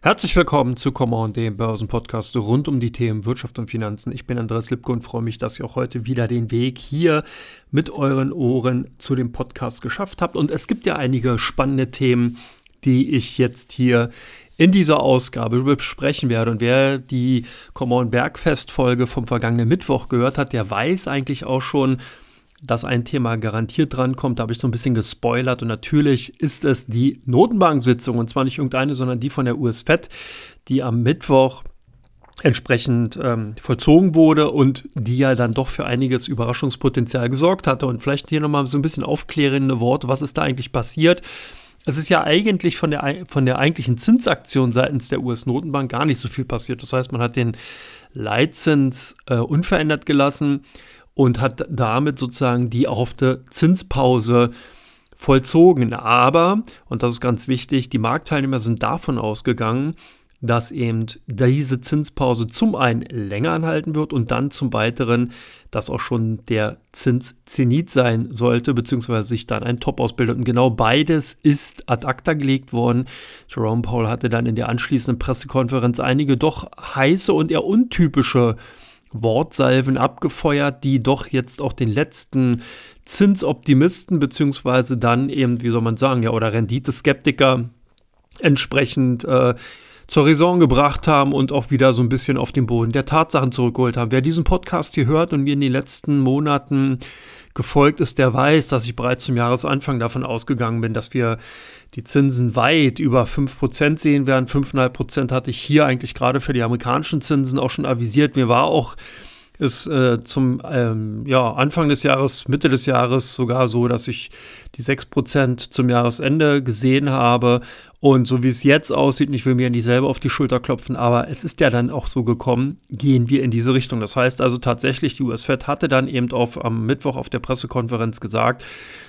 Herzlich willkommen zu Come On, dem Börsenpodcast rund um die Themen Wirtschaft und Finanzen. Ich bin Andreas Lipko und freue mich, dass ihr auch heute wieder den Weg hier mit euren Ohren zu dem Podcast geschafft habt. Und es gibt ja einige spannende Themen, die ich jetzt hier in dieser Ausgabe besprechen werde. Und wer die Come On Bergfest Folge vom vergangenen Mittwoch gehört hat, der weiß eigentlich auch schon, dass ein Thema garantiert drankommt. Da habe ich so ein bisschen gespoilert. Und natürlich ist es die Notenbank-Sitzung. Und zwar nicht irgendeine, sondern die von der US-Fed, die am Mittwoch entsprechend ähm, vollzogen wurde und die ja dann doch für einiges Überraschungspotenzial gesorgt hatte. Und vielleicht hier nochmal so ein bisschen aufklärende Worte, was ist da eigentlich passiert? Es ist ja eigentlich von der, von der eigentlichen Zinsaktion seitens der US-Notenbank gar nicht so viel passiert. Das heißt, man hat den Leitzins äh, unverändert gelassen und hat damit sozusagen die erhoffte Zinspause vollzogen. Aber, und das ist ganz wichtig, die Marktteilnehmer sind davon ausgegangen, dass eben diese Zinspause zum einen länger anhalten wird und dann zum weiteren, dass auch schon der Zinszenit sein sollte, beziehungsweise sich dann ein Top ausbildet. Und genau beides ist ad acta gelegt worden. Jerome Powell hatte dann in der anschließenden Pressekonferenz einige doch heiße und eher untypische Wortsalven abgefeuert, die doch jetzt auch den letzten Zinsoptimisten beziehungsweise dann eben, wie soll man sagen, ja, oder Renditeskeptiker entsprechend äh, zur Raison gebracht haben und auch wieder so ein bisschen auf den Boden der Tatsachen zurückgeholt haben. Wer diesen Podcast hier hört und mir in den letzten Monaten gefolgt ist, der weiß, dass ich bereits zum Jahresanfang davon ausgegangen bin, dass wir die Zinsen weit über 5% sehen werden. 5,5% hatte ich hier eigentlich gerade für die amerikanischen Zinsen auch schon avisiert. Mir war auch ist äh, zum ähm, ja, Anfang des Jahres, Mitte des Jahres sogar so, dass ich die 6% zum Jahresende gesehen habe. Und so wie es jetzt aussieht, ich will mir nicht selber auf die Schulter klopfen, aber es ist ja dann auch so gekommen, gehen wir in diese Richtung. Das heißt also tatsächlich, die US-Fed hatte dann eben auf, am Mittwoch auf der Pressekonferenz gesagt,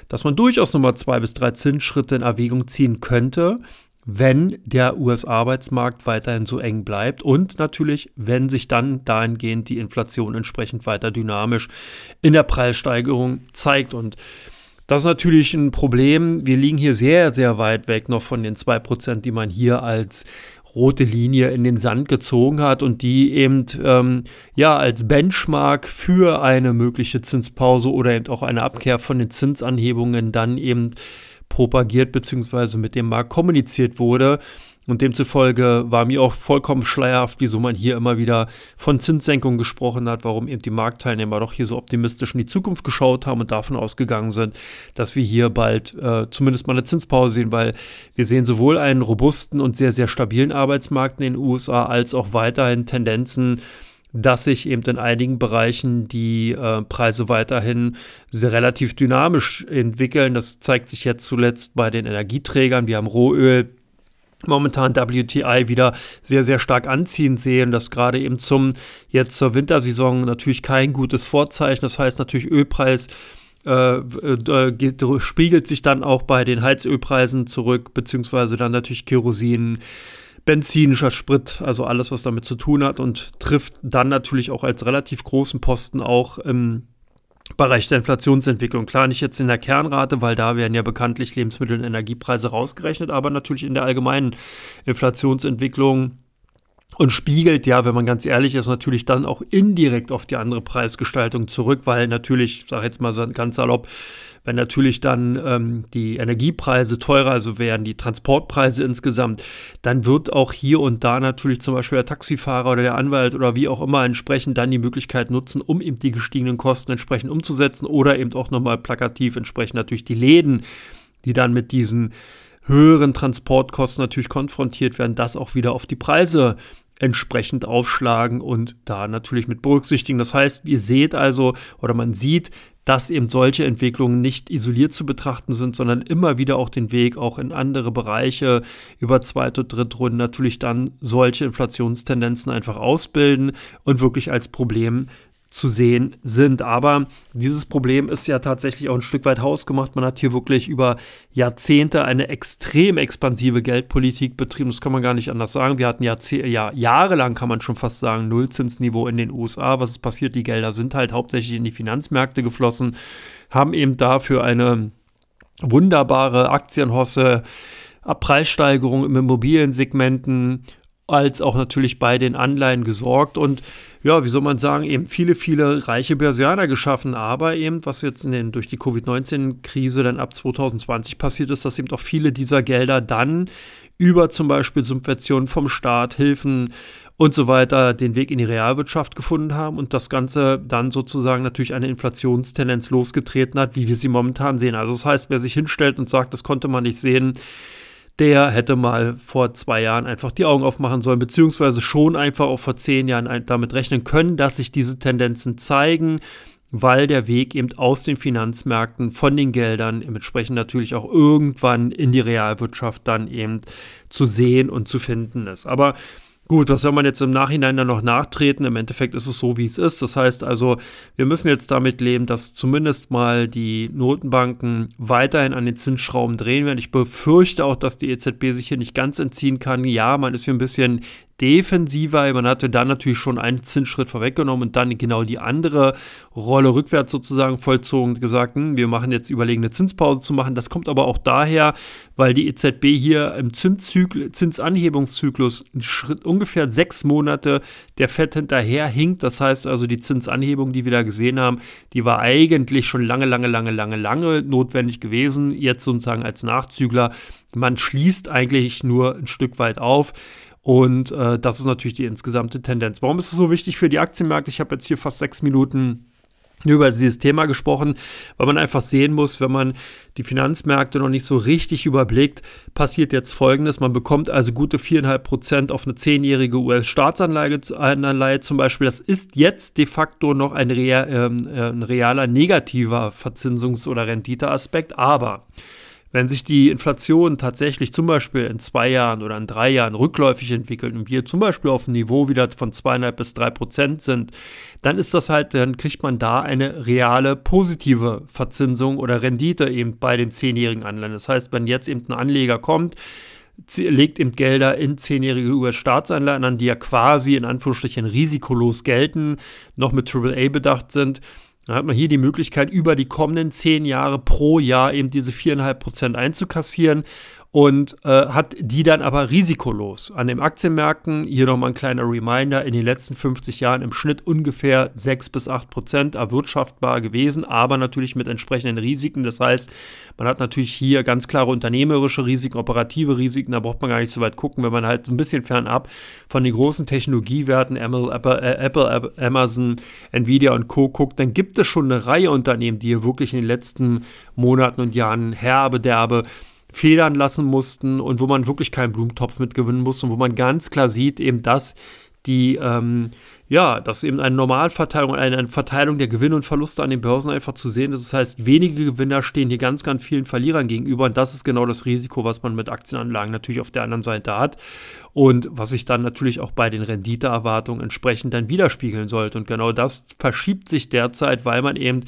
dass man durchaus nochmal zwei bis drei Zinsschritte in Erwägung ziehen könnte wenn der US-Arbeitsmarkt weiterhin so eng bleibt und natürlich, wenn sich dann dahingehend die Inflation entsprechend weiter dynamisch in der Preissteigerung zeigt. Und das ist natürlich ein Problem. Wir liegen hier sehr, sehr weit weg noch von den 2%, die man hier als rote Linie in den Sand gezogen hat und die eben ähm, ja als Benchmark für eine mögliche Zinspause oder eben auch eine Abkehr von den Zinsanhebungen dann eben propagiert bzw. mit dem Markt kommuniziert wurde. Und demzufolge war mir auch vollkommen schleierhaft, wieso man hier immer wieder von Zinssenkungen gesprochen hat, warum eben die Marktteilnehmer doch hier so optimistisch in die Zukunft geschaut haben und davon ausgegangen sind, dass wir hier bald äh, zumindest mal eine Zinspause sehen, weil wir sehen sowohl einen robusten und sehr, sehr stabilen Arbeitsmarkt in den USA als auch weiterhin Tendenzen, dass sich eben in einigen Bereichen die äh, Preise weiterhin relativ dynamisch entwickeln. Das zeigt sich jetzt zuletzt bei den Energieträgern. Wir haben Rohöl, momentan WTI wieder sehr, sehr stark anziehen sehen. Das gerade eben zum jetzt zur Wintersaison natürlich kein gutes Vorzeichen. Das heißt natürlich Ölpreis äh, äh, geht, spiegelt sich dann auch bei den Heizölpreisen zurück, beziehungsweise dann natürlich Kerosin, benzinischer Sprit, also alles, was damit zu tun hat und trifft dann natürlich auch als relativ großen Posten auch im Bereich der Inflationsentwicklung. Klar, nicht jetzt in der Kernrate, weil da werden ja bekanntlich Lebensmittel- und Energiepreise rausgerechnet, aber natürlich in der allgemeinen Inflationsentwicklung und spiegelt ja, wenn man ganz ehrlich ist, natürlich dann auch indirekt auf die andere Preisgestaltung zurück, weil natürlich, ich sage jetzt mal so ganz salopp, wenn natürlich dann ähm, die Energiepreise teurer, also werden die Transportpreise insgesamt, dann wird auch hier und da natürlich zum Beispiel der Taxifahrer oder der Anwalt oder wie auch immer entsprechend dann die Möglichkeit nutzen, um eben die gestiegenen Kosten entsprechend umzusetzen oder eben auch nochmal plakativ entsprechend natürlich die Läden, die dann mit diesen höheren Transportkosten natürlich konfrontiert werden, das auch wieder auf die Preise entsprechend aufschlagen und da natürlich mit berücksichtigen. Das heißt, ihr seht also oder man sieht, dass eben solche Entwicklungen nicht isoliert zu betrachten sind, sondern immer wieder auch den Weg auch in andere Bereiche über zweite dritte Runden natürlich dann solche Inflationstendenzen einfach ausbilden und wirklich als Problem zu sehen sind. Aber dieses Problem ist ja tatsächlich auch ein Stück weit hausgemacht. Man hat hier wirklich über Jahrzehnte eine extrem expansive Geldpolitik betrieben. Das kann man gar nicht anders sagen. Wir hatten Jahrzeh ja, jahrelang, kann man schon fast sagen, Nullzinsniveau in den USA. Was ist passiert? Die Gelder sind halt hauptsächlich in die Finanzmärkte geflossen, haben eben dafür eine wunderbare Aktienhosse Preissteigerung im Immobiliensegmenten als auch natürlich bei den Anleihen gesorgt und ja, wie soll man sagen, eben viele, viele reiche Börsianer geschaffen. Aber eben, was jetzt den, durch die Covid-19-Krise dann ab 2020 passiert ist, dass eben auch viele dieser Gelder dann über zum Beispiel Subventionen vom Staat, Hilfen und so weiter den Weg in die Realwirtschaft gefunden haben und das Ganze dann sozusagen natürlich eine Inflationstendenz losgetreten hat, wie wir sie momentan sehen. Also das heißt, wer sich hinstellt und sagt, das konnte man nicht sehen, der hätte mal vor zwei Jahren einfach die Augen aufmachen sollen, beziehungsweise schon einfach auch vor zehn Jahren damit rechnen können, dass sich diese Tendenzen zeigen, weil der Weg eben aus den Finanzmärkten von den Geldern entsprechend natürlich auch irgendwann in die Realwirtschaft dann eben zu sehen und zu finden ist. Aber Gut, was soll man jetzt im Nachhinein dann noch nachtreten? Im Endeffekt ist es so, wie es ist. Das heißt also, wir müssen jetzt damit leben, dass zumindest mal die Notenbanken weiterhin an den Zinsschrauben drehen werden. Ich befürchte auch, dass die EZB sich hier nicht ganz entziehen kann. Ja, man ist hier ein bisschen defensiver. Man hatte dann natürlich schon einen Zinsschritt vorweggenommen und dann genau die andere Rolle rückwärts sozusagen vollzogen und gesagt, hm, wir machen jetzt überlegen, eine Zinspause zu machen. Das kommt aber auch daher, weil die EZB hier im Zinsanhebungszyklus Schritt, ungefähr sechs Monate der Fett hinterher hinkt. Das heißt also, die Zinsanhebung, die wir da gesehen haben, die war eigentlich schon lange, lange, lange, lange, lange notwendig gewesen. Jetzt sozusagen als Nachzügler. Man schließt eigentlich nur ein Stück weit auf. Und äh, das ist natürlich die insgesamte Tendenz. Warum ist es so wichtig für die Aktienmärkte? Ich habe jetzt hier fast sechs Minuten über dieses Thema gesprochen, weil man einfach sehen muss, wenn man die Finanzmärkte noch nicht so richtig überblickt, passiert jetzt Folgendes. Man bekommt also gute 4,5 Prozent auf eine zehnjährige US-Staatsanleihe zum Beispiel. Das ist jetzt de facto noch ein, real, äh, ein realer negativer Verzinsungs- oder Renditeaspekt, aber wenn sich die Inflation tatsächlich zum Beispiel in zwei Jahren oder in drei Jahren rückläufig entwickelt und wir zum Beispiel auf ein Niveau wieder von zweieinhalb bis drei Prozent sind, dann ist das halt, dann kriegt man da eine reale positive Verzinsung oder Rendite eben bei den zehnjährigen Anleihen. Das heißt, wenn jetzt eben ein Anleger kommt, legt eben Gelder in zehnjährige US-Staatsanleihen an, die ja quasi in Anführungsstrichen risikolos gelten, noch mit AAA bedacht sind, dann hat man hier die Möglichkeit, über die kommenden zehn Jahre pro Jahr eben diese 4,5 Prozent einzukassieren und äh, hat die dann aber risikolos. An den Aktienmärkten, hier nochmal ein kleiner Reminder, in den letzten 50 Jahren im Schnitt ungefähr 6 bis 8 Prozent erwirtschaftbar gewesen, aber natürlich mit entsprechenden Risiken. Das heißt, man hat natürlich hier ganz klare unternehmerische Risiken, operative Risiken, da braucht man gar nicht so weit gucken, wenn man halt so ein bisschen fernab von den großen Technologiewerten, Apple, äh, Apple, Amazon, Nvidia und Co. guckt, dann gibt es schon eine Reihe Unternehmen, die hier wirklich in den letzten Monaten und Jahren herbe, derbe federn lassen mussten und wo man wirklich keinen Blumentopf mitgewinnen muss und wo man ganz klar sieht, eben dass die, ähm, ja, dass eben eine Normalverteilung, eine, eine, Verteilung der Gewinne und Verluste an den Börsen einfach zu sehen ist. Das heißt, wenige Gewinner stehen hier ganz, ganz vielen Verlierern gegenüber und das ist genau das Risiko, was man mit Aktienanlagen natürlich auf der anderen Seite hat und was sich dann natürlich auch bei den Renditeerwartungen entsprechend dann widerspiegeln sollte. Und genau das verschiebt sich derzeit, weil man eben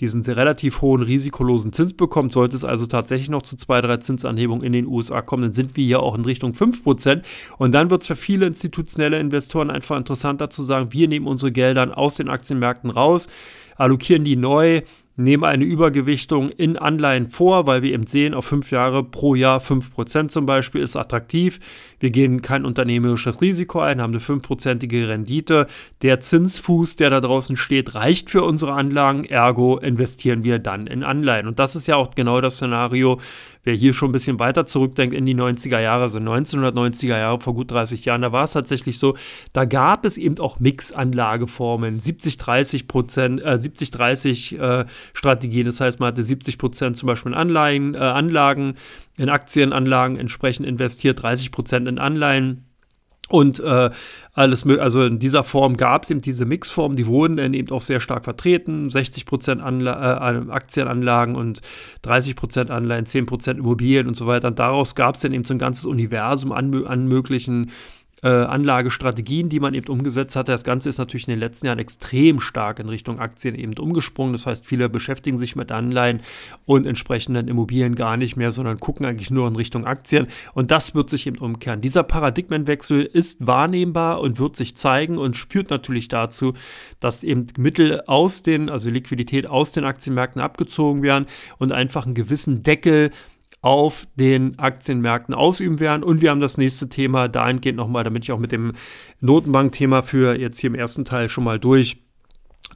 diesen relativ hohen risikolosen Zins bekommt. Sollte es also tatsächlich noch zu zwei, drei Zinsanhebungen in den USA kommen, dann sind wir hier auch in Richtung 5%. Und dann wird es für viele institutionelle Investoren einfach interessanter zu sagen, wir nehmen unsere Gelder aus den Aktienmärkten raus, allokieren die neu, nehmen eine Übergewichtung in Anleihen vor, weil wir eben sehen, auf fünf Jahre pro Jahr 5% zum Beispiel ist attraktiv. Wir gehen kein unternehmerisches Risiko ein, haben eine fünfprozentige Rendite. Der Zinsfuß, der da draußen steht, reicht für unsere Anlagen, ergo investieren wir dann in Anleihen. Und das ist ja auch genau das Szenario, wer hier schon ein bisschen weiter zurückdenkt in die 90er Jahre, also 1990er Jahre, vor gut 30 Jahren, da war es tatsächlich so, da gab es eben auch Mix-Anlageformen, 70-30 Prozent, äh, 70-30 äh, Strategien, das heißt, man hatte 70 Prozent zum Beispiel in Anleihen, äh, Anlagen, in Aktienanlagen entsprechend investiert, 30 Prozent in Anleihen. Und äh, alles, also in dieser Form gab es eben diese Mixform, die wurden dann eben auch sehr stark vertreten. 60% Anla äh, Aktienanlagen und 30% Anleihen, 10% Immobilien und so weiter. Und daraus gab es dann eben so ein ganzes Universum an, an möglichen äh, Anlagestrategien, die man eben umgesetzt hat. Das Ganze ist natürlich in den letzten Jahren extrem stark in Richtung Aktien eben umgesprungen. Das heißt, viele beschäftigen sich mit Anleihen und entsprechenden Immobilien gar nicht mehr, sondern gucken eigentlich nur in Richtung Aktien. Und das wird sich eben umkehren. Dieser Paradigmenwechsel ist wahrnehmbar und wird sich zeigen und führt natürlich dazu, dass eben Mittel aus den, also Liquidität aus den Aktienmärkten abgezogen werden und einfach einen gewissen Deckel auf den Aktienmärkten ausüben werden. Und wir haben das nächste Thema dahingehend nochmal, damit ich auch mit dem Notenbankthema für jetzt hier im ersten Teil schon mal durch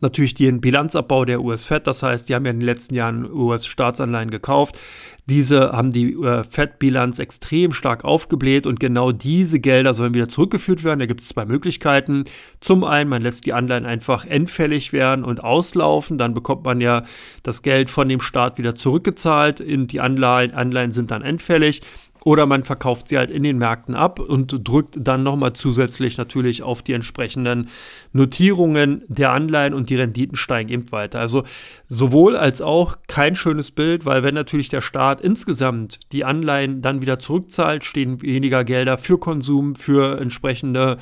natürlich den Bilanzabbau der US-Fed. Das heißt, die haben ja in den letzten Jahren US-Staatsanleihen gekauft. Diese haben die äh, Fed-Bilanz extrem stark aufgebläht und genau diese Gelder sollen wieder zurückgeführt werden. Da gibt es zwei Möglichkeiten. Zum einen, man lässt die Anleihen einfach endfällig werden und auslaufen. Dann bekommt man ja das Geld von dem Staat wieder zurückgezahlt. Die Anleihen, Anleihen sind dann endfällig. Oder man verkauft sie halt in den Märkten ab und drückt dann nochmal zusätzlich natürlich auf die entsprechenden Notierungen der Anleihen und die Renditen steigen eben weiter. Also sowohl als auch kein schönes Bild, weil wenn natürlich der Staat insgesamt die Anleihen dann wieder zurückzahlt, stehen weniger Gelder für Konsum, für entsprechende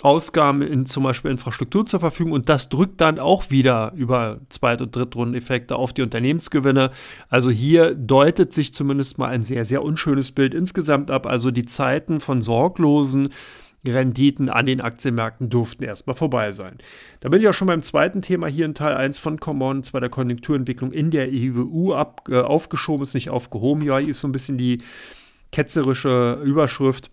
Ausgaben in zum Beispiel Infrastruktur zur Verfügung und das drückt dann auch wieder über Zweit- und Drittrundeneffekte auf die Unternehmensgewinne. Also hier deutet sich zumindest mal ein sehr, sehr unschönes Bild insgesamt ab. Also die Zeiten von sorglosen Renditen an den Aktienmärkten durften erstmal vorbei sein. Da bin ich auch schon beim zweiten Thema hier in Teil 1 von Common, zwar der Konjunkturentwicklung in der EU ab, äh, aufgeschoben, ist nicht aufgehoben. Ja, hier ist so ein bisschen die ketzerische Überschrift.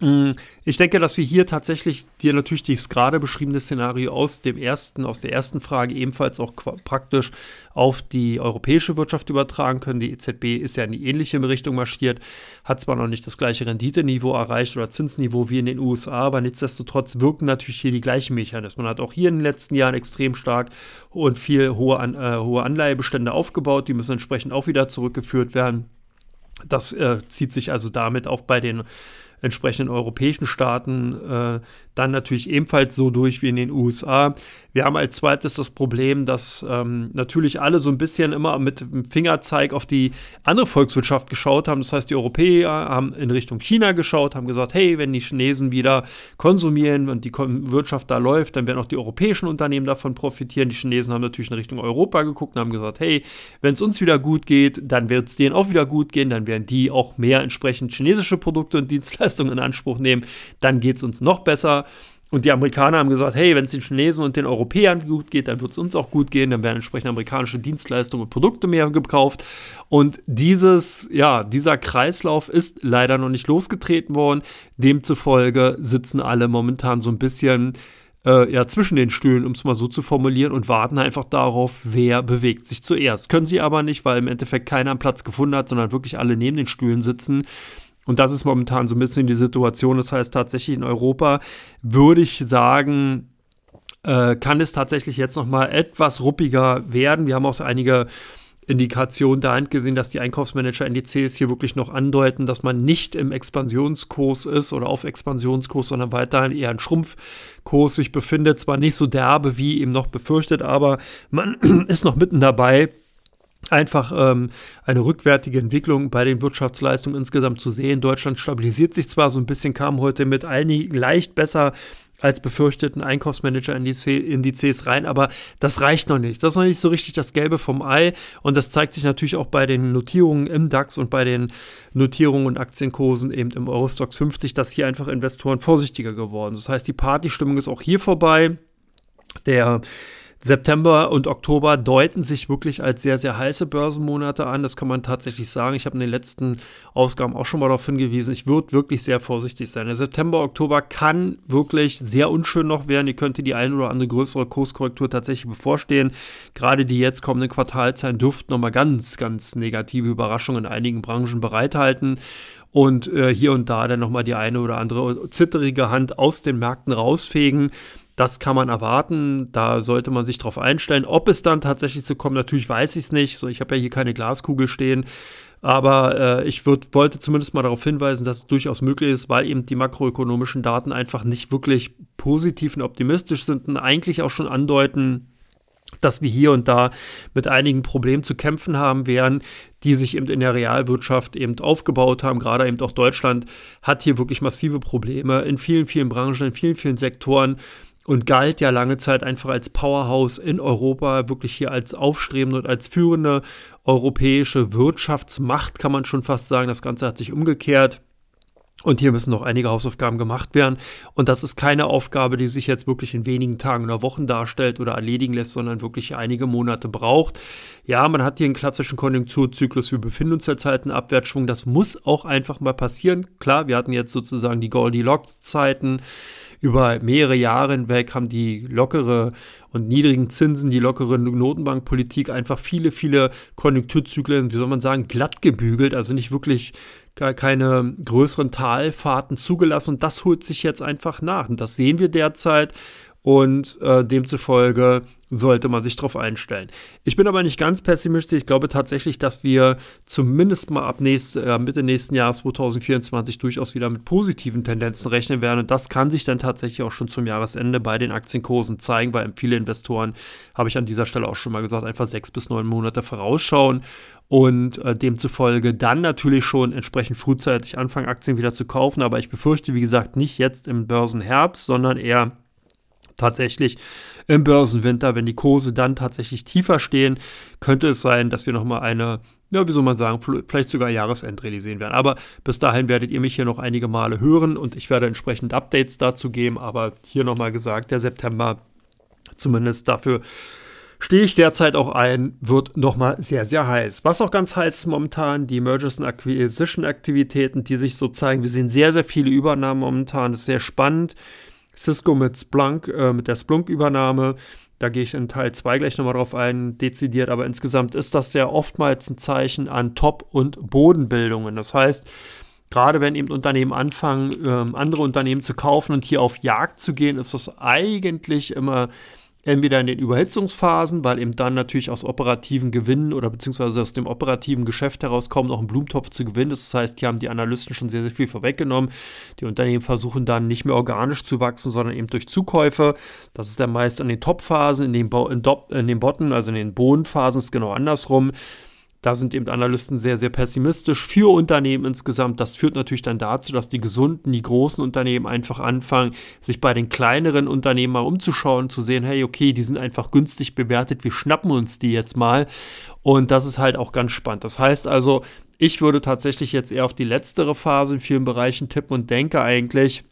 Mm, ich denke, dass wir hier tatsächlich dir natürlich das gerade beschriebene Szenario aus dem ersten, aus der ersten Frage ebenfalls auch praktisch auf die europäische Wirtschaft übertragen können. Die EZB ist ja in die ähnliche Richtung marschiert, hat zwar noch nicht das gleiche Renditeniveau erreicht oder Zinsniveau wie in den USA, aber nichtsdestotrotz wirken natürlich hier die gleichen Mechanismen. Man hat auch hier in den letzten Jahren extrem stark und viel hohe, An äh, hohe Anleihebestände aufgebaut, die müssen entsprechend auch wieder zurückgeführt werden. Das äh, zieht sich also damit auch bei den entsprechenden europäischen Staaten äh, dann natürlich ebenfalls so durch wie in den USA. Wir haben als zweites das Problem, dass ähm, natürlich alle so ein bisschen immer mit dem Fingerzeig auf die andere Volkswirtschaft geschaut haben. Das heißt, die Europäer haben in Richtung China geschaut, haben gesagt, hey, wenn die Chinesen wieder konsumieren und die Wirtschaft da läuft, dann werden auch die europäischen Unternehmen davon profitieren. Die Chinesen haben natürlich in Richtung Europa geguckt und haben gesagt, hey, wenn es uns wieder gut geht, dann wird es denen auch wieder gut gehen, dann werden die auch mehr entsprechend chinesische Produkte und Dienstleistungen in Anspruch nehmen, dann geht es uns noch besser. Und die Amerikaner haben gesagt, hey, wenn es den Chinesen und den Europäern gut geht, dann wird es uns auch gut gehen, dann werden entsprechend amerikanische Dienstleistungen und Produkte mehr gekauft. Und dieses, ja, dieser Kreislauf ist leider noch nicht losgetreten worden. Demzufolge sitzen alle momentan so ein bisschen äh, ja, zwischen den Stühlen, um es mal so zu formulieren, und warten einfach darauf, wer bewegt sich zuerst. Können sie aber nicht, weil im Endeffekt keiner einen Platz gefunden hat, sondern wirklich alle neben den Stühlen sitzen. Und das ist momentan so ein bisschen die Situation. Das heißt, tatsächlich in Europa würde ich sagen, äh, kann es tatsächlich jetzt noch mal etwas ruppiger werden. Wir haben auch einige Indikationen dahingehend gesehen, dass die Einkaufsmanager-Indizes hier wirklich noch andeuten, dass man nicht im Expansionskurs ist oder auf Expansionskurs, sondern weiterhin eher ein Schrumpfkurs sich befindet. Zwar nicht so derbe wie eben noch befürchtet, aber man ist noch mitten dabei einfach ähm, eine rückwärtige Entwicklung bei den Wirtschaftsleistungen insgesamt zu sehen. Deutschland stabilisiert sich zwar so ein bisschen, kam heute mit einigen leicht besser als befürchteten Einkaufsmanager-Indizes rein, aber das reicht noch nicht. Das ist noch nicht so richtig das Gelbe vom Ei und das zeigt sich natürlich auch bei den Notierungen im DAX und bei den Notierungen und Aktienkursen eben im Eurostox 50, dass hier einfach Investoren vorsichtiger geworden sind. Das heißt, die Partystimmung ist auch hier vorbei. Der September und Oktober deuten sich wirklich als sehr, sehr heiße Börsenmonate an. Das kann man tatsächlich sagen. Ich habe in den letzten Ausgaben auch schon mal darauf hingewiesen. Ich würde wirklich sehr vorsichtig sein. Der September, Oktober kann wirklich sehr unschön noch werden. Ihr könnte die ein oder andere größere Kurskorrektur tatsächlich bevorstehen. Gerade die jetzt kommenden Quartalzahlen dürften nochmal ganz, ganz negative Überraschungen in einigen Branchen bereithalten und äh, hier und da dann nochmal die eine oder andere zitterige Hand aus den Märkten rausfegen. Das kann man erwarten, da sollte man sich drauf einstellen. Ob es dann tatsächlich so kommt, natürlich weiß ich es nicht. So, ich habe ja hier keine Glaskugel stehen. Aber äh, ich würd, wollte zumindest mal darauf hinweisen, dass es durchaus möglich ist, weil eben die makroökonomischen Daten einfach nicht wirklich positiv und optimistisch sind und eigentlich auch schon andeuten, dass wir hier und da mit einigen Problemen zu kämpfen haben werden, die sich eben in der Realwirtschaft eben aufgebaut haben. Gerade eben auch Deutschland hat hier wirklich massive Probleme in vielen, vielen Branchen, in vielen, vielen Sektoren und galt ja lange Zeit einfach als Powerhouse in Europa, wirklich hier als aufstrebende und als führende europäische Wirtschaftsmacht, kann man schon fast sagen. Das Ganze hat sich umgekehrt. Und hier müssen noch einige Hausaufgaben gemacht werden. Und das ist keine Aufgabe, die sich jetzt wirklich in wenigen Tagen oder Wochen darstellt oder erledigen lässt, sondern wirklich einige Monate braucht. Ja, man hat hier einen klassischen Konjunkturzyklus. Wir befinden uns derzeit in Abwärtsschwung. Das muss auch einfach mal passieren. Klar, wir hatten jetzt sozusagen die Goldilocks-Zeiten. Über mehrere Jahre hinweg haben die lockere und niedrigen Zinsen, die lockere Notenbankpolitik einfach viele, viele Konjunkturzyklen, wie soll man sagen, glatt gebügelt. Also nicht wirklich gar keine größeren Talfahrten zugelassen und das holt sich jetzt einfach nach. Und das sehen wir derzeit und äh, demzufolge sollte man sich darauf einstellen. Ich bin aber nicht ganz pessimistisch. Ich glaube tatsächlich, dass wir zumindest mal ab nächste, äh, Mitte nächsten Jahres 2024 durchaus wieder mit positiven Tendenzen rechnen werden. Und das kann sich dann tatsächlich auch schon zum Jahresende bei den Aktienkursen zeigen, weil viele Investoren, habe ich an dieser Stelle auch schon mal gesagt, einfach sechs bis neun Monate vorausschauen und äh, demzufolge dann natürlich schon entsprechend frühzeitig anfangen, Aktien wieder zu kaufen. Aber ich befürchte, wie gesagt, nicht jetzt im Börsenherbst, sondern eher tatsächlich im Börsenwinter, wenn die Kurse dann tatsächlich tiefer stehen, könnte es sein, dass wir nochmal eine, ja, wie soll man sagen, vielleicht sogar Jahresendrallye sehen werden. Aber bis dahin werdet ihr mich hier noch einige Male hören und ich werde entsprechend Updates dazu geben. Aber hier nochmal gesagt, der September zumindest dafür stehe ich derzeit auch ein, wird nochmal sehr, sehr heiß. Was auch ganz heiß ist momentan, die Mergers and Acquisition Aktivitäten, die sich so zeigen. Wir sehen sehr, sehr viele Übernahmen momentan. Das ist sehr spannend. Cisco mit Splunk, äh, mit der Splunk-Übernahme. Da gehe ich in Teil 2 gleich nochmal drauf ein, dezidiert. Aber insgesamt ist das ja oftmals ein Zeichen an Top- und Bodenbildungen. Das heißt, gerade wenn eben Unternehmen anfangen, ähm, andere Unternehmen zu kaufen und hier auf Jagd zu gehen, ist das eigentlich immer entweder in den Überhitzungsphasen, weil eben dann natürlich aus operativen Gewinnen oder beziehungsweise aus dem operativen Geschäft heraus kaum noch einen Blumentopf zu gewinnen. Das heißt, hier haben die Analysten schon sehr, sehr viel vorweggenommen. Die Unternehmen versuchen dann nicht mehr organisch zu wachsen, sondern eben durch Zukäufe. Das ist dann meist an den Top-Phasen, in den, Bo in, in den Botten, also in den Bodenphasen ist genau andersrum. Da sind eben Analysten sehr, sehr pessimistisch für Unternehmen insgesamt. Das führt natürlich dann dazu, dass die gesunden, die großen Unternehmen einfach anfangen, sich bei den kleineren Unternehmen mal umzuschauen, zu sehen, hey, okay, die sind einfach günstig bewertet, wir schnappen uns die jetzt mal. Und das ist halt auch ganz spannend. Das heißt also, ich würde tatsächlich jetzt eher auf die letztere Phase in vielen Bereichen tippen und denke eigentlich,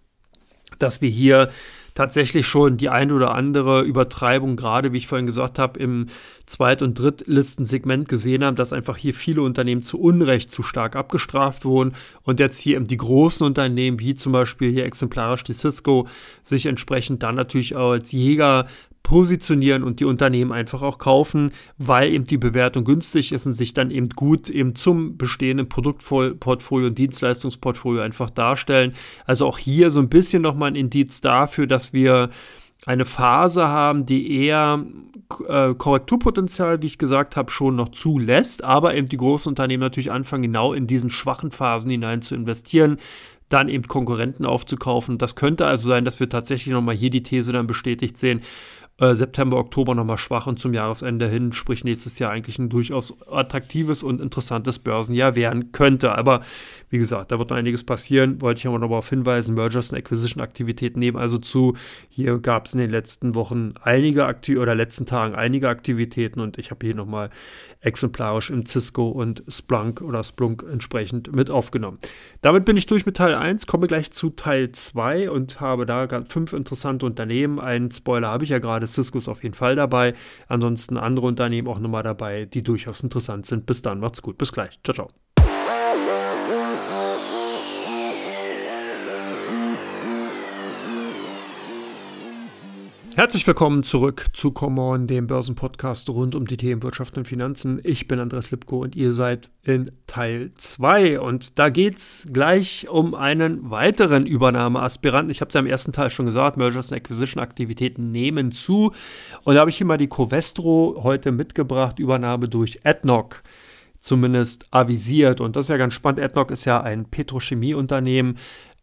dass wir hier tatsächlich schon die ein oder andere Übertreibung, gerade wie ich vorhin gesagt habe, im Zweit- und Drittlistensegment gesehen haben, dass einfach hier viele Unternehmen zu Unrecht zu stark abgestraft wurden und jetzt hier eben die großen Unternehmen, wie zum Beispiel hier exemplarisch die Cisco, sich entsprechend dann natürlich auch als Jäger positionieren und die Unternehmen einfach auch kaufen, weil eben die Bewertung günstig ist und sich dann eben gut eben zum bestehenden Produktportfolio und Dienstleistungsportfolio einfach darstellen. Also auch hier so ein bisschen nochmal ein Indiz dafür, dass wir eine Phase haben, die eher äh, Korrekturpotenzial, wie ich gesagt habe, schon noch zulässt, aber eben die großen Unternehmen natürlich anfangen, genau in diesen schwachen Phasen hinein zu investieren, dann eben Konkurrenten aufzukaufen. Das könnte also sein, dass wir tatsächlich nochmal hier die These dann bestätigt sehen, äh, September, Oktober nochmal schwach und zum Jahresende hin, sprich nächstes Jahr eigentlich ein durchaus attraktives und interessantes Börsenjahr werden könnte. Aber wie gesagt, da wird noch einiges passieren. Wollte ich aber noch darauf hinweisen, Mergers und Acquisition-Aktivitäten nehmen also zu. Hier gab es in den letzten Wochen einige Aktivitäten oder letzten Tagen einige Aktivitäten und ich habe hier nochmal exemplarisch im Cisco und Splunk oder Splunk entsprechend mit aufgenommen. Damit bin ich durch mit Teil 1, komme gleich zu Teil 2 und habe da fünf interessante Unternehmen. Einen Spoiler habe ich ja gerade, Cisco ist auf jeden Fall dabei. Ansonsten andere Unternehmen auch nochmal dabei, die durchaus interessant sind. Bis dann, macht's gut, bis gleich. Ciao, ciao. Herzlich willkommen zurück zu Come On, dem Börsenpodcast rund um die Themen Wirtschaft und Finanzen. Ich bin Andres Lipko und ihr seid in Teil 2. Und da geht es gleich um einen weiteren Übernahmeaspiranten. Ich habe es ja im ersten Teil schon gesagt, Mergers and Acquisition Aktivitäten nehmen zu. Und da habe ich hier mal die Covestro heute mitgebracht, Übernahme durch AdNoc zumindest avisiert. Und das ist ja ganz spannend. AdNoc ist ja ein Petrochemieunternehmen,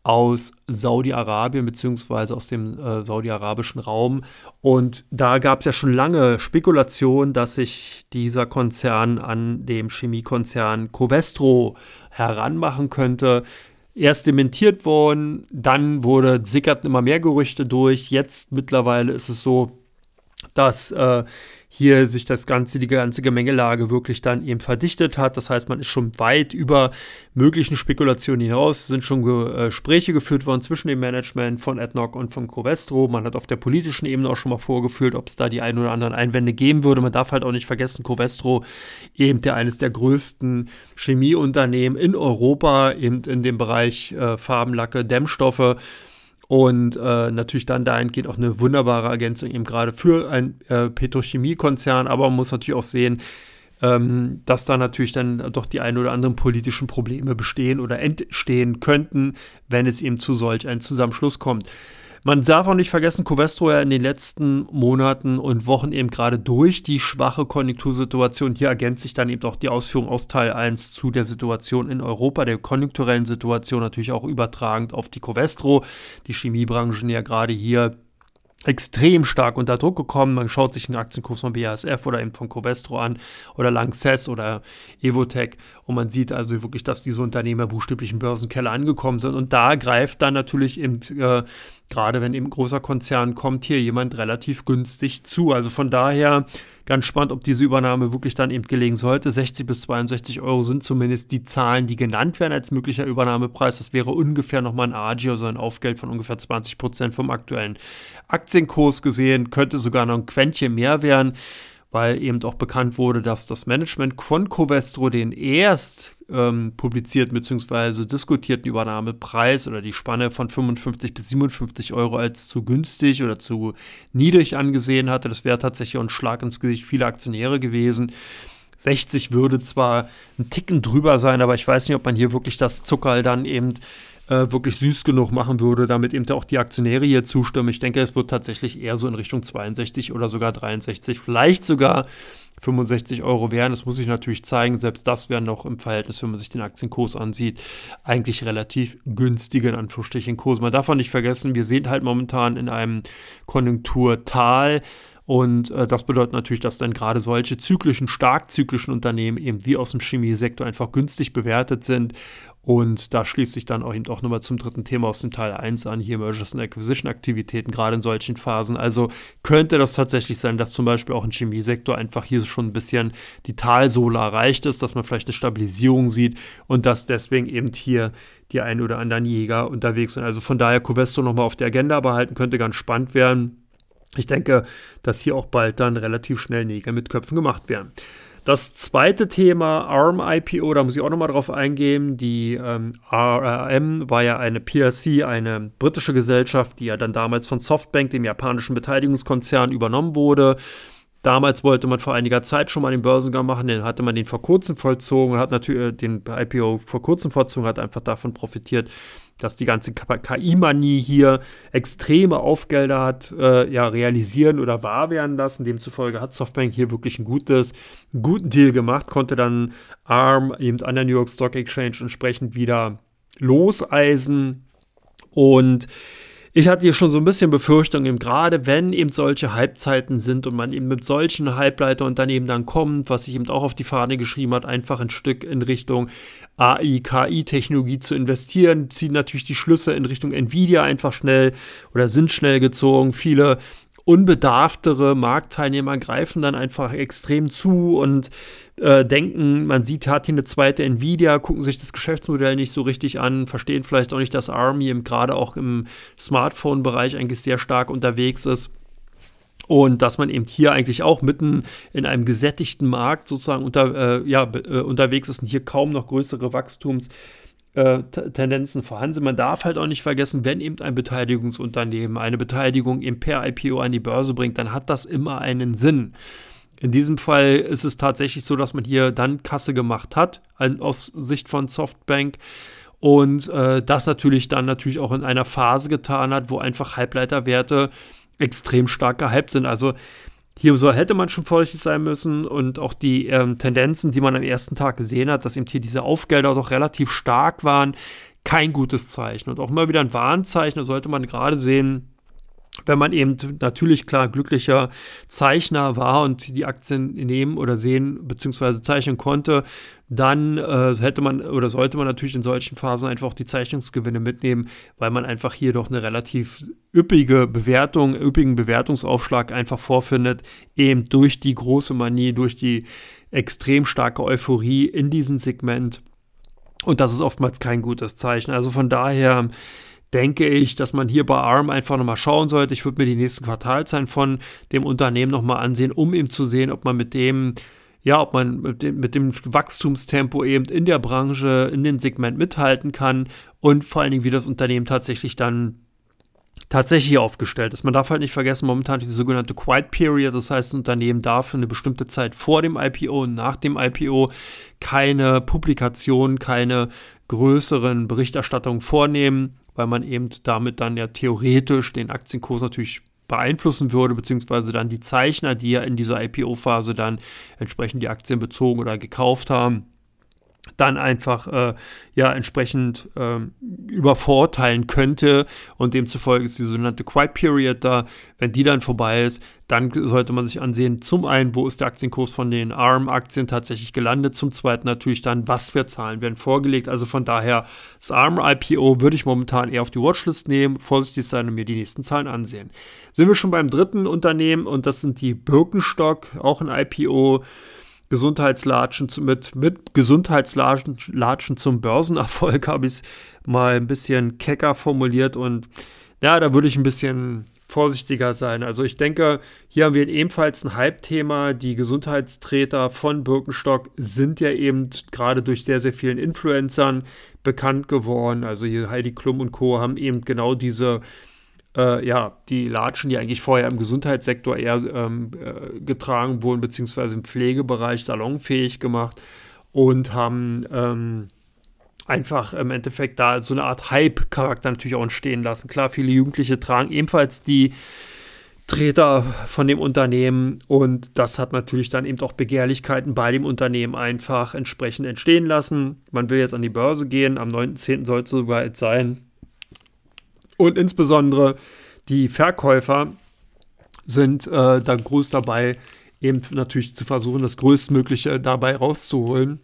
aus Saudi-Arabien beziehungsweise aus dem äh, saudi-arabischen Raum. Und da gab es ja schon lange Spekulation, dass sich dieser Konzern an dem Chemiekonzern Covestro heranmachen könnte. Erst dementiert worden, dann wurde, sickerten immer mehr Gerüchte durch. Jetzt mittlerweile ist es so, dass äh, hier sich das ganze, die ganze Gemengelage wirklich dann eben verdichtet hat. Das heißt, man ist schon weit über möglichen Spekulationen hinaus. Es sind schon äh, Gespräche geführt worden zwischen dem Management von AdNoc und von Covestro. Man hat auf der politischen Ebene auch schon mal vorgeführt, ob es da die ein oder anderen Einwände geben würde. Man darf halt auch nicht vergessen, Covestro eben der eines der größten Chemieunternehmen in Europa, eben in dem Bereich äh, Farbenlacke, Dämmstoffe und äh, natürlich dann dahingehend auch eine wunderbare Ergänzung eben gerade für ein äh, Petrochemiekonzern. Aber man muss natürlich auch sehen, ähm, dass da natürlich dann doch die ein oder anderen politischen Probleme bestehen oder entstehen könnten, wenn es eben zu solch einem Zusammenschluss kommt. Man darf auch nicht vergessen, Covestro ja in den letzten Monaten und Wochen eben gerade durch die schwache Konjunktursituation, hier ergänzt sich dann eben auch die Ausführung aus Teil 1 zu der Situation in Europa, der konjunkturellen Situation natürlich auch übertragend auf die Covestro, die Chemiebranchen ja gerade hier extrem stark unter Druck gekommen. Man schaut sich einen Aktienkurs von BASF oder eben von Covestro an oder Lanxess oder Evotech und man sieht also wirklich, dass diese Unternehmer buchstäblich im Börsenkeller angekommen sind. Und da greift dann natürlich eben, äh, gerade wenn eben großer Konzern kommt, hier jemand relativ günstig zu. Also von daher ganz spannend, ob diese Übernahme wirklich dann eben gelegen sollte. 60 bis 62 Euro sind zumindest die Zahlen, die genannt werden als möglicher Übernahmepreis. Das wäre ungefähr nochmal ein AGI, also ein Aufgeld von ungefähr 20 Prozent vom aktuellen Aktienkurs gesehen. Könnte sogar noch ein Quäntchen mehr werden weil eben auch bekannt wurde, dass das Management von Covestro den erst ähm, publizierten bzw. diskutierten Übernahmepreis oder die Spanne von 55 bis 57 Euro als zu günstig oder zu niedrig angesehen hatte. Das wäre tatsächlich ein Schlag ins Gesicht vieler Aktionäre gewesen. 60 würde zwar ein Ticken drüber sein, aber ich weiß nicht, ob man hier wirklich das Zuckerl dann eben äh, wirklich süß genug machen würde, damit eben auch die Aktionäre hier zustimmen. Ich denke, es wird tatsächlich eher so in Richtung 62 oder sogar 63, vielleicht sogar 65 Euro wären. Das muss ich natürlich zeigen. Selbst das wäre noch im Verhältnis, wenn man sich den Aktienkurs ansieht, eigentlich relativ günstige in Anführungsstrichen Kurs. Man darf auch nicht vergessen, wir sind halt momentan in einem Konjunkturtal. Und äh, das bedeutet natürlich, dass dann gerade solche zyklischen, stark zyklischen Unternehmen eben wie aus dem Chemiesektor einfach günstig bewertet sind und da schließt sich dann auch eben auch nochmal zum dritten Thema aus dem Teil 1 an, hier Mergers and Acquisition Aktivitäten, gerade in solchen Phasen. Also könnte das tatsächlich sein, dass zum Beispiel auch im Chemiesektor einfach hier schon ein bisschen die Talsohle erreicht ist, dass man vielleicht eine Stabilisierung sieht und dass deswegen eben hier die ein oder anderen Jäger unterwegs sind. Also von daher Covestro nochmal auf der Agenda behalten, könnte ganz spannend werden. Ich denke, dass hier auch bald dann relativ schnell Nägel mit Köpfen gemacht werden. Das zweite Thema ARM IPO, da muss ich auch nochmal drauf eingehen. Die ähm, ARM war ja eine PLC, eine britische Gesellschaft, die ja dann damals von Softbank, dem japanischen Beteiligungskonzern, übernommen wurde. Damals wollte man vor einiger Zeit schon mal den Börsengang machen, den hatte man den vor kurzem vollzogen, hat natürlich äh, den IPO vor kurzem vollzogen, hat einfach davon profitiert, dass die ganze KI-Manie hier extreme Aufgelder hat äh, ja, realisieren oder wahr werden lassen. Demzufolge hat Softbank hier wirklich ein gutes, einen guten Deal gemacht, konnte dann ARM eben an der New York Stock Exchange entsprechend wieder loseisen und ich hatte hier schon so ein bisschen Befürchtung, eben gerade wenn eben solche Halbzeiten sind und man eben mit solchen Halbleiterunternehmen dann kommt, was sich eben auch auf die Fahne geschrieben hat, einfach ein Stück in Richtung AI, KI-Technologie zu investieren, ziehen natürlich die Schlüsse in Richtung Nvidia einfach schnell oder sind schnell gezogen. Viele unbedarftere Marktteilnehmer greifen dann einfach extrem zu und äh, denken, man sieht, hat hier eine zweite Nvidia, gucken sich das Geschäftsmodell nicht so richtig an, verstehen vielleicht auch nicht, dass Army gerade auch im Smartphone-Bereich eigentlich sehr stark unterwegs ist. Und dass man eben hier eigentlich auch mitten in einem gesättigten Markt sozusagen unter, äh, ja, äh, unterwegs ist und hier kaum noch größere Wachstums- äh, Tendenzen vorhanden sind. Man darf halt auch nicht vergessen, wenn eben ein Beteiligungsunternehmen eine Beteiligung eben per IPO an die Börse bringt, dann hat das immer einen Sinn. In diesem Fall ist es tatsächlich so, dass man hier dann Kasse gemacht hat, aus Sicht von Softbank. Und äh, das natürlich dann natürlich auch in einer Phase getan hat, wo einfach Halbleiterwerte extrem stark gehypt sind. Also hier so hätte man schon vorsichtig sein müssen und auch die ähm, Tendenzen, die man am ersten Tag gesehen hat, dass eben hier diese Aufgelder doch relativ stark waren, kein gutes Zeichen und auch immer wieder ein Warnzeichen. Da sollte man gerade sehen, wenn man eben natürlich klar glücklicher Zeichner war und die Aktien nehmen oder sehen bzw. zeichnen konnte, dann äh, hätte man oder sollte man natürlich in solchen Phasen einfach auch die Zeichnungsgewinne mitnehmen, weil man einfach hier doch eine relativ üppige Bewertung, üppigen Bewertungsaufschlag einfach vorfindet, eben durch die große Manie, durch die extrem starke Euphorie in diesem Segment. Und das ist oftmals kein gutes Zeichen. Also von daher denke ich, dass man hier bei ARM einfach nochmal schauen sollte. Ich würde mir die nächsten Quartalzahlen von dem Unternehmen nochmal ansehen, um eben zu sehen, ob man mit dem, ja, ob man mit dem, mit dem Wachstumstempo eben in der Branche, in dem Segment mithalten kann und vor allen Dingen, wie das Unternehmen tatsächlich dann tatsächlich aufgestellt ist. Man darf halt nicht vergessen, momentan die sogenannte Quiet Period, das heißt, ein Unternehmen darf für eine bestimmte Zeit vor dem IPO und nach dem IPO keine Publikation, keine größeren Berichterstattungen vornehmen weil man eben damit dann ja theoretisch den Aktienkurs natürlich beeinflussen würde, beziehungsweise dann die Zeichner, die ja in dieser IPO-Phase dann entsprechend die Aktien bezogen oder gekauft haben, dann einfach äh, ja entsprechend äh, übervorteilen könnte und demzufolge ist die sogenannte Quiet Period da. Wenn die dann vorbei ist, dann sollte man sich ansehen, zum einen, wo ist der Aktienkurs von den ARM-Aktien tatsächlich gelandet, zum zweiten natürlich dann, was für Zahlen werden vorgelegt. Also von daher, das ARM-IPO würde ich momentan eher auf die Watchlist nehmen, vorsichtig sein und mir die nächsten Zahlen ansehen. Sind wir schon beim dritten Unternehmen und das sind die Birkenstock, auch ein IPO. Gesundheitslatschen mit, mit Gesundheitslatschen zum Börsenerfolg habe ich es mal ein bisschen kecker formuliert und ja, da würde ich ein bisschen vorsichtiger sein. Also ich denke, hier haben wir ebenfalls ein Hype-Thema. Die Gesundheitstreter von Birkenstock sind ja eben gerade durch sehr, sehr vielen Influencern bekannt geworden. Also hier Heidi Klum und Co. haben eben genau diese äh, ja, die Latschen, die eigentlich vorher im Gesundheitssektor eher ähm, äh, getragen wurden, beziehungsweise im Pflegebereich salonfähig gemacht und haben ähm, einfach im Endeffekt da so eine Art Hype-Charakter natürlich auch entstehen lassen. Klar, viele Jugendliche tragen ebenfalls die Treter von dem Unternehmen und das hat natürlich dann eben auch Begehrlichkeiten bei dem Unternehmen einfach entsprechend entstehen lassen. Man will jetzt an die Börse gehen, am 9.10. soll es soweit sein. Und insbesondere die Verkäufer sind äh, da groß dabei, eben natürlich zu versuchen, das Größtmögliche dabei rauszuholen.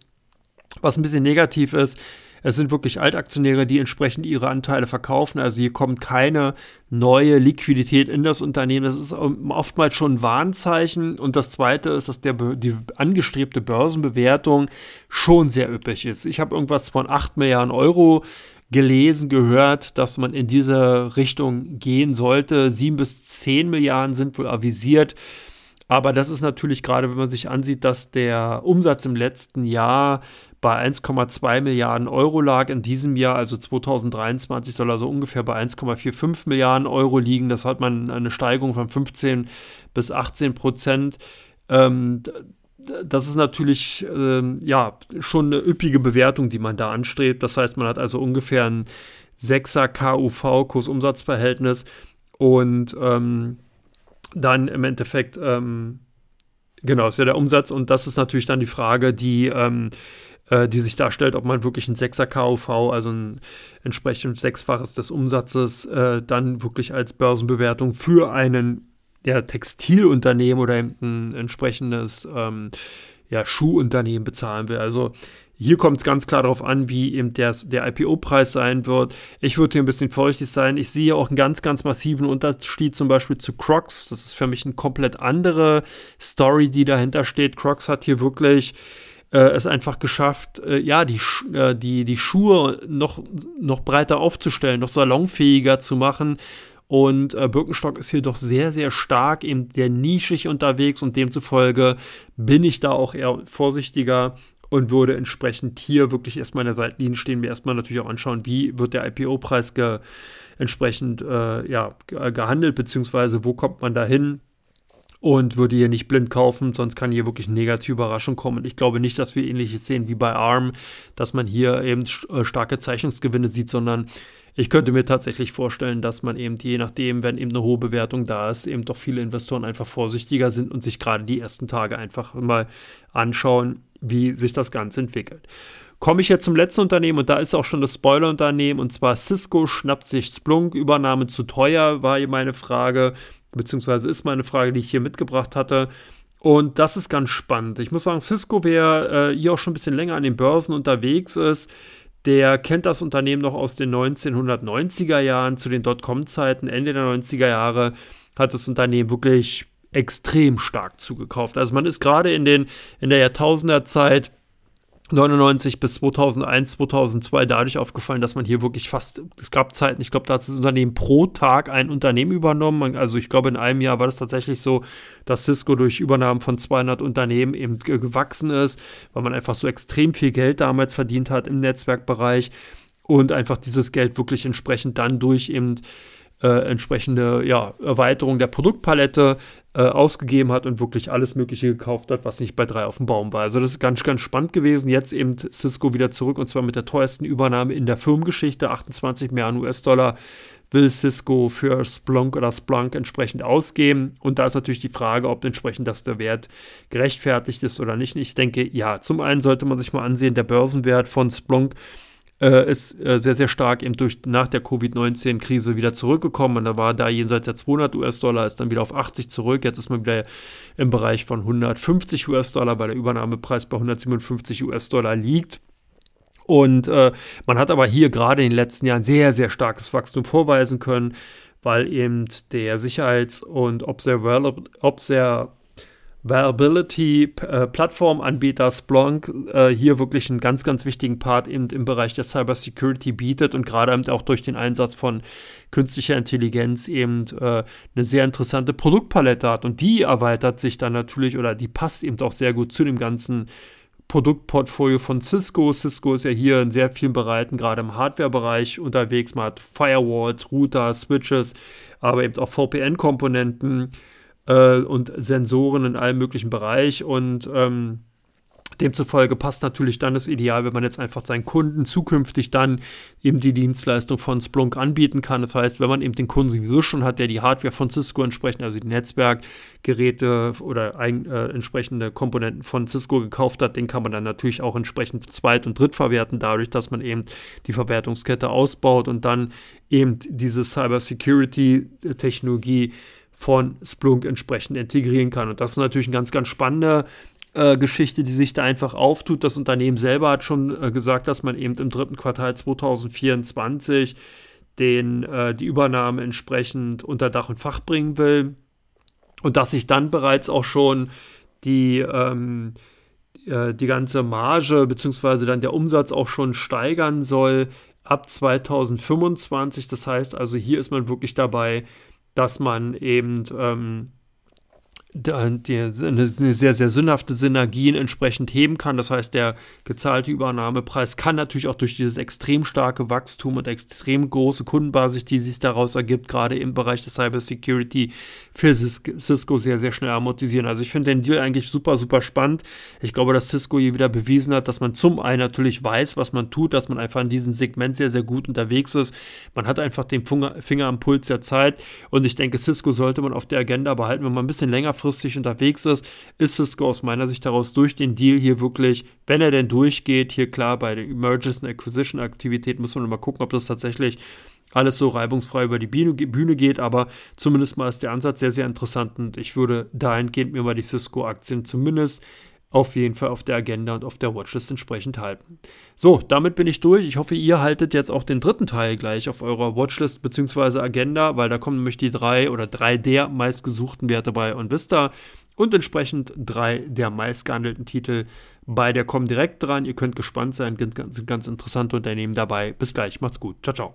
Was ein bisschen negativ ist, es sind wirklich Altaktionäre, die entsprechend ihre Anteile verkaufen. Also hier kommt keine neue Liquidität in das Unternehmen. Das ist oftmals schon ein Warnzeichen. Und das Zweite ist, dass der, die angestrebte Börsenbewertung schon sehr üppig ist. Ich habe irgendwas von 8 Milliarden Euro gelesen, gehört, dass man in diese Richtung gehen sollte. Sieben bis zehn Milliarden sind wohl avisiert. Aber das ist natürlich gerade, wenn man sich ansieht, dass der Umsatz im letzten Jahr bei 1,2 Milliarden Euro lag. In diesem Jahr, also 2023, soll er so ungefähr bei 1,45 Milliarden Euro liegen. Das hat man eine Steigerung von 15 bis 18 Prozent. Ähm, das ist natürlich ähm, ja schon eine üppige Bewertung, die man da anstrebt. Das heißt, man hat also ungefähr ein 6er KUV, Kursumsatzverhältnis und ähm, dann im Endeffekt, ähm, genau, ist ja der Umsatz und das ist natürlich dann die Frage, die, ähm, äh, die sich darstellt, ob man wirklich ein 6er KUV, also ein entsprechend Sechsfaches des Umsatzes, äh, dann wirklich als Börsenbewertung für einen der Textilunternehmen oder ein entsprechendes ähm, ja, Schuhunternehmen bezahlen will. Also hier kommt es ganz klar darauf an, wie eben der, der IPO-Preis sein wird. Ich würde hier ein bisschen vorsichtig sein. Ich sehe auch einen ganz, ganz massiven Unterschied zum Beispiel zu Crocs. Das ist für mich eine komplett andere Story, die dahinter steht. Crocs hat hier wirklich äh, es einfach geschafft, äh, ja, die, äh, die, die Schuhe noch, noch breiter aufzustellen, noch salonfähiger zu machen, und äh, Birkenstock ist hier doch sehr, sehr stark eben der nischig unterwegs und demzufolge bin ich da auch eher vorsichtiger und würde entsprechend hier wirklich erstmal in der Seitenlinie stehen, mir erstmal natürlich auch anschauen, wie wird der IPO-Preis ge entsprechend äh, ja, gehandelt, beziehungsweise wo kommt man da hin und würde hier nicht blind kaufen, sonst kann hier wirklich eine negative Überraschung kommen. Und ich glaube nicht, dass wir ähnliches sehen wie bei ARM, dass man hier eben äh, starke Zeichnungsgewinne sieht, sondern ich könnte mir tatsächlich vorstellen, dass man eben je nachdem, wenn eben eine hohe Bewertung da ist, eben doch viele Investoren einfach vorsichtiger sind und sich gerade die ersten Tage einfach mal anschauen, wie sich das Ganze entwickelt. komme ich jetzt zum letzten Unternehmen und da ist auch schon das Spoiler-Unternehmen und zwar Cisco schnappt sich Splunk, Übernahme zu teuer, war hier meine Frage, beziehungsweise ist meine Frage, die ich hier mitgebracht hatte. Und das ist ganz spannend. Ich muss sagen, Cisco, wer äh, hier auch schon ein bisschen länger an den Börsen unterwegs ist, der kennt das Unternehmen noch aus den 1990er Jahren, zu den Dotcom-Zeiten, Ende der 90er Jahre, hat das Unternehmen wirklich extrem stark zugekauft. Also man ist gerade in, in der Jahrtausenderzeit 99 bis 2001, 2002 dadurch aufgefallen, dass man hier wirklich fast, es gab Zeiten, ich glaube, da hat das Unternehmen pro Tag ein Unternehmen übernommen. Also ich glaube, in einem Jahr war das tatsächlich so, dass Cisco durch Übernahmen von 200 Unternehmen eben gewachsen ist, weil man einfach so extrem viel Geld damals verdient hat im Netzwerkbereich und einfach dieses Geld wirklich entsprechend dann durch eben äh, entsprechende ja, Erweiterung der Produktpalette äh, ausgegeben hat und wirklich alles Mögliche gekauft hat, was nicht bei drei auf dem Baum war. Also das ist ganz, ganz spannend gewesen. Jetzt eben Cisco wieder zurück und zwar mit der teuersten Übernahme in der Firmengeschichte. 28 Milliarden US-Dollar will Cisco für Splunk oder Splunk entsprechend ausgeben. Und da ist natürlich die Frage, ob entsprechend das der Wert gerechtfertigt ist oder nicht. Ich denke, ja, zum einen sollte man sich mal ansehen, der Börsenwert von Splunk äh, ist äh, sehr, sehr stark eben durch, nach der Covid-19-Krise wieder zurückgekommen. Und da war da jenseits der 200 US-Dollar, ist dann wieder auf 80 zurück. Jetzt ist man wieder im Bereich von 150 US-Dollar, weil der Übernahmepreis bei 157 US-Dollar liegt. Und äh, man hat aber hier gerade in den letzten Jahren sehr, sehr starkes Wachstum vorweisen können, weil eben der Sicherheits- und Observability Viability äh, Plattformanbieter Splunk äh, hier wirklich einen ganz, ganz wichtigen Part eben im Bereich der Cybersecurity bietet und gerade eben auch durch den Einsatz von künstlicher Intelligenz eben äh, eine sehr interessante Produktpalette hat. Und die erweitert sich dann natürlich oder die passt eben auch sehr gut zu dem ganzen Produktportfolio von Cisco. Cisco ist ja hier in sehr vielen Bereichen, gerade im Hardware-Bereich unterwegs. Man hat Firewalls, Router, Switches, aber eben auch VPN-Komponenten äh, und Sensoren in allen möglichen Bereich und ähm, Demzufolge passt natürlich dann das Ideal, wenn man jetzt einfach seinen Kunden zukünftig dann eben die Dienstleistung von Splunk anbieten kann. Das heißt, wenn man eben den Kunden sowieso schon hat, der die Hardware von Cisco entsprechend, also die Netzwerkgeräte oder ein, äh, entsprechende Komponenten von Cisco gekauft hat, den kann man dann natürlich auch entsprechend zweit- und drittverwerten, dadurch, dass man eben die Verwertungskette ausbaut und dann eben diese Cybersecurity-Technologie von Splunk entsprechend integrieren kann. Und das ist natürlich eine ganz, ganz spannende äh, Geschichte, die sich da einfach auftut. Das Unternehmen selber hat schon äh, gesagt, dass man eben im dritten Quartal 2024 den, äh, die Übernahme entsprechend unter Dach und Fach bringen will. Und dass sich dann bereits auch schon die, ähm, äh, die ganze Marge bzw. dann der Umsatz auch schon steigern soll ab 2025. Das heißt also, hier ist man wirklich dabei, dass man eben ähm, eine sehr, sehr sinnhafte Synergien entsprechend heben kann. Das heißt, der gezahlte Übernahmepreis kann natürlich auch durch dieses extrem starke Wachstum und extrem große Kundenbasis, die sich daraus ergibt, gerade im Bereich der Cybersecurity für Cisco sehr, sehr schnell amortisieren. Also ich finde den Deal eigentlich super, super spannend. Ich glaube, dass Cisco hier wieder bewiesen hat, dass man zum einen natürlich weiß, was man tut, dass man einfach in diesem Segment sehr, sehr gut unterwegs ist. Man hat einfach den Finger am Puls der Zeit und ich denke, Cisco sollte man auf der Agenda behalten, wenn man ein bisschen länger längerfristig unterwegs ist, ist Cisco aus meiner Sicht heraus durch den Deal hier wirklich, wenn er denn durchgeht, hier klar bei den Emergence Acquisition Aktivitäten muss man mal gucken, ob das tatsächlich alles so reibungsfrei über die Bühne geht, aber zumindest mal ist der Ansatz sehr, sehr interessant und ich würde dahingehend mir mal die Cisco-Aktien zumindest auf jeden Fall auf der Agenda und auf der Watchlist entsprechend halten. So, damit bin ich durch. Ich hoffe, ihr haltet jetzt auch den dritten Teil gleich auf eurer Watchlist bzw. Agenda, weil da kommen nämlich die drei oder drei der meistgesuchten Werte bei OnVista und entsprechend drei der meistgehandelten Titel bei der Comdirect dran. Ihr könnt gespannt sein, ganz, ganz interessante Unternehmen dabei. Bis gleich, macht's gut. Ciao, ciao.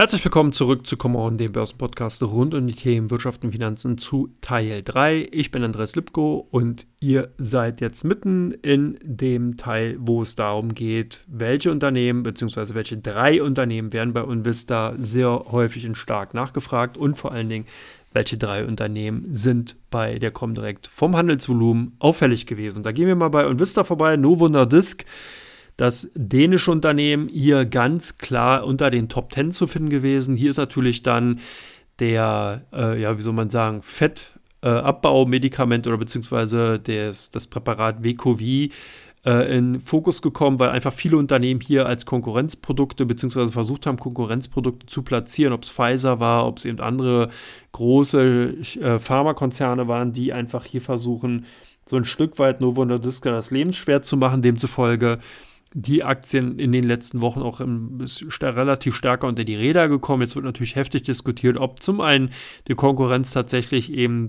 Herzlich willkommen zurück zu Come dem Börsenpodcast rund um die Themen Wirtschaft und Finanzen zu Teil 3. Ich bin Andreas Lipko und ihr seid jetzt mitten in dem Teil, wo es darum geht, welche Unternehmen bzw. welche drei Unternehmen werden bei Unvista sehr häufig und stark nachgefragt und vor allen Dingen, welche drei Unternehmen sind bei der Comdirect vom Handelsvolumen auffällig gewesen. Da gehen wir mal bei Unvista vorbei, Novo Nordisk das dänische Unternehmen hier ganz klar unter den Top 10 zu finden gewesen. Hier ist natürlich dann der, äh, ja, wie soll man sagen, Fettabbau-Medikament oder beziehungsweise des, das Präparat Wecovi äh, in Fokus gekommen, weil einfach viele Unternehmen hier als Konkurrenzprodukte beziehungsweise versucht haben, Konkurrenzprodukte zu platzieren, ob es Pfizer war, ob es eben andere große äh, Pharmakonzerne waren, die einfach hier versuchen, so ein Stück weit Novo Nordisk das Leben schwer zu machen. Demzufolge die Aktien in den letzten Wochen auch im, relativ stärker unter die Räder gekommen. Jetzt wird natürlich heftig diskutiert, ob zum einen die Konkurrenz tatsächlich eben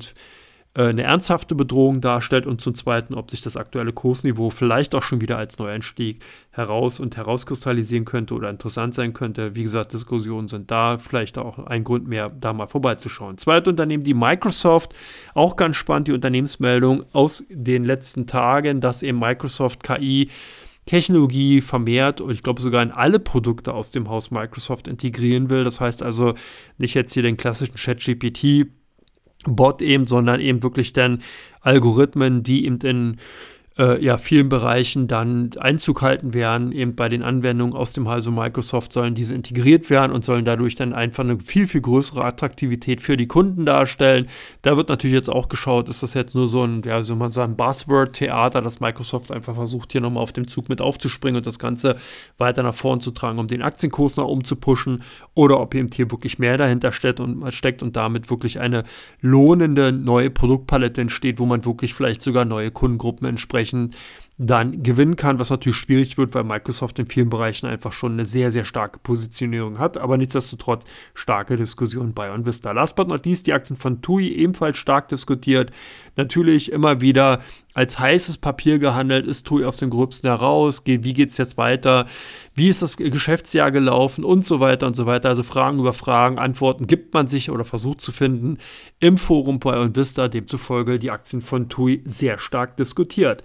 äh, eine ernsthafte Bedrohung darstellt und zum Zweiten, ob sich das aktuelle Kursniveau vielleicht auch schon wieder als Neueinstieg heraus und herauskristallisieren könnte oder interessant sein könnte. Wie gesagt, Diskussionen sind da, vielleicht auch ein Grund mehr, da mal vorbeizuschauen. Zweites Unternehmen, die Microsoft, auch ganz spannend, die Unternehmensmeldung aus den letzten Tagen, dass eben Microsoft KI Technologie vermehrt und ich glaube sogar in alle Produkte aus dem Haus Microsoft integrieren will. Das heißt also nicht jetzt hier den klassischen ChatGPT Bot eben, sondern eben wirklich dann Algorithmen, die eben in äh, ja, vielen Bereichen dann Einzug halten werden. Eben bei den Anwendungen aus dem Hause Microsoft sollen diese integriert werden und sollen dadurch dann einfach eine viel, viel größere Attraktivität für die Kunden darstellen. Da wird natürlich jetzt auch geschaut, ist das jetzt nur so ein, ja, soll man sagen, Buzzword-Theater, dass Microsoft einfach versucht, hier nochmal auf dem Zug mit aufzuspringen und das Ganze weiter nach vorn zu tragen, um den Aktienkurs nach oben zu pushen oder ob eben hier wirklich mehr dahinter steckt und, steckt und damit wirklich eine lohnende neue Produktpalette entsteht, wo man wirklich vielleicht sogar neue Kundengruppen entsprechend entsprechend dann gewinnen kann, was natürlich schwierig wird, weil Microsoft in vielen Bereichen einfach schon eine sehr, sehr starke Positionierung hat, aber nichtsdestotrotz starke Diskussion bei OnVista. Last but not least die Aktien von TUI ebenfalls stark diskutiert. Natürlich immer wieder als heißes Papier gehandelt, ist TUI aus dem Gröbsten heraus, wie geht es jetzt weiter, wie ist das Geschäftsjahr gelaufen und so weiter und so weiter. Also Fragen über Fragen, Antworten gibt man sich oder versucht zu finden im Forum bei OnVista, demzufolge die Aktien von TUI sehr stark diskutiert.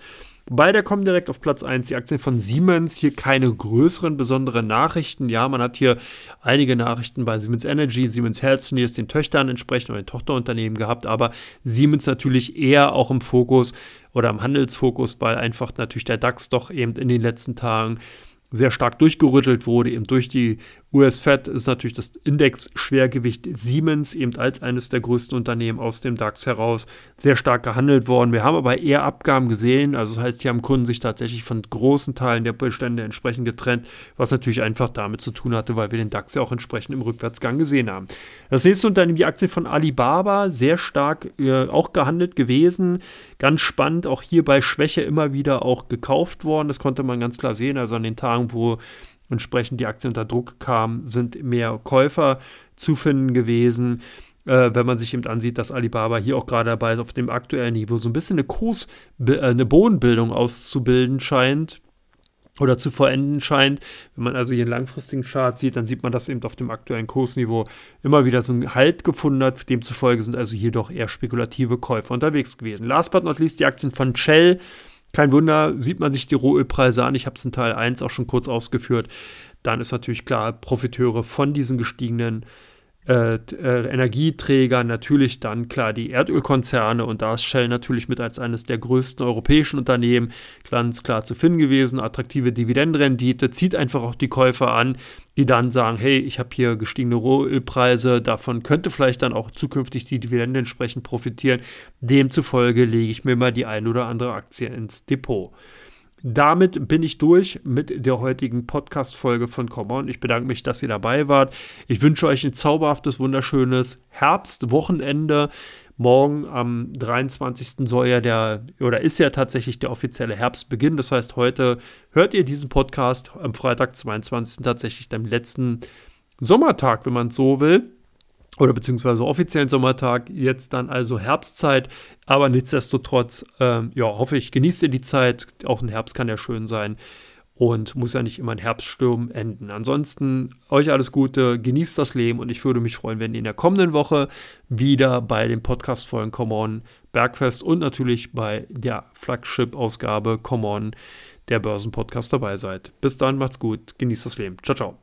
Beide kommen direkt auf Platz 1. Die Aktien von Siemens, hier keine größeren, besonderen Nachrichten. Ja, man hat hier einige Nachrichten bei Siemens Energy, Siemens Healthineers, den Töchtern entsprechend oder den Tochterunternehmen gehabt, aber Siemens natürlich eher auch im Fokus oder im Handelsfokus, weil einfach natürlich der DAX doch eben in den letzten Tagen sehr stark durchgerüttelt wurde, eben durch die US-Fed ist natürlich das Index-Schwergewicht Siemens eben als eines der größten Unternehmen aus dem DAX heraus sehr stark gehandelt worden. Wir haben aber eher Abgaben gesehen, also das heißt, hier haben Kunden sich tatsächlich von großen Teilen der Bestände entsprechend getrennt, was natürlich einfach damit zu tun hatte, weil wir den DAX ja auch entsprechend im Rückwärtsgang gesehen haben. Das nächste Unternehmen, die Aktie von Alibaba, sehr stark äh, auch gehandelt gewesen, ganz spannend, auch hier bei Schwäche immer wieder auch gekauft worden, das konnte man ganz klar sehen, also an den Tagen, wo entsprechend die Aktie unter Druck kam, sind mehr Käufer zu finden gewesen. Äh, wenn man sich eben ansieht, dass Alibaba hier auch gerade dabei ist, auf dem aktuellen Niveau so ein bisschen eine Kurs, äh, eine Bodenbildung auszubilden scheint oder zu vollenden scheint. Wenn man also hier einen langfristigen Chart sieht, dann sieht man, dass eben auf dem aktuellen Kursniveau immer wieder so ein Halt gefunden hat. Demzufolge sind also hier doch eher spekulative Käufer unterwegs gewesen. Last but not least die Aktien von Shell kein Wunder, sieht man sich die Rohölpreise an. Ich habe es in Teil 1 auch schon kurz ausgeführt. Dann ist natürlich klar, Profiteure von diesen gestiegenen äh, äh, Energieträger natürlich dann klar die Erdölkonzerne und da ist Shell natürlich mit als eines der größten europäischen Unternehmen ganz klar zu finden gewesen. Attraktive Dividendenrendite zieht einfach auch die Käufer an, die dann sagen, hey, ich habe hier gestiegene Rohölpreise, davon könnte vielleicht dann auch zukünftig die Dividende entsprechend profitieren. Demzufolge lege ich mir mal die ein oder andere Aktie ins Depot. Damit bin ich durch mit der heutigen Podcast-Folge von Common. Ich bedanke mich, dass ihr dabei wart. Ich wünsche euch ein zauberhaftes, wunderschönes Herbstwochenende. Morgen am 23. soll ja der, oder ist ja tatsächlich der offizielle Herbstbeginn. Das heißt, heute hört ihr diesen Podcast am Freitag, 22. tatsächlich dem letzten Sommertag, wenn man es so will oder beziehungsweise offiziellen Sommertag, jetzt dann also Herbstzeit. Aber nichtsdestotrotz, ähm, ja, hoffe ich, genießt ihr die Zeit. Auch ein Herbst kann ja schön sein und muss ja nicht immer ein Herbststurm enden. Ansonsten euch alles Gute, genießt das Leben und ich würde mich freuen, wenn ihr in der kommenden Woche wieder bei den Podcast-Folgen Come On Bergfest und natürlich bei der Flagship-Ausgabe Come On der Börsenpodcast dabei seid. Bis dann, macht's gut, genießt das Leben. Ciao, ciao.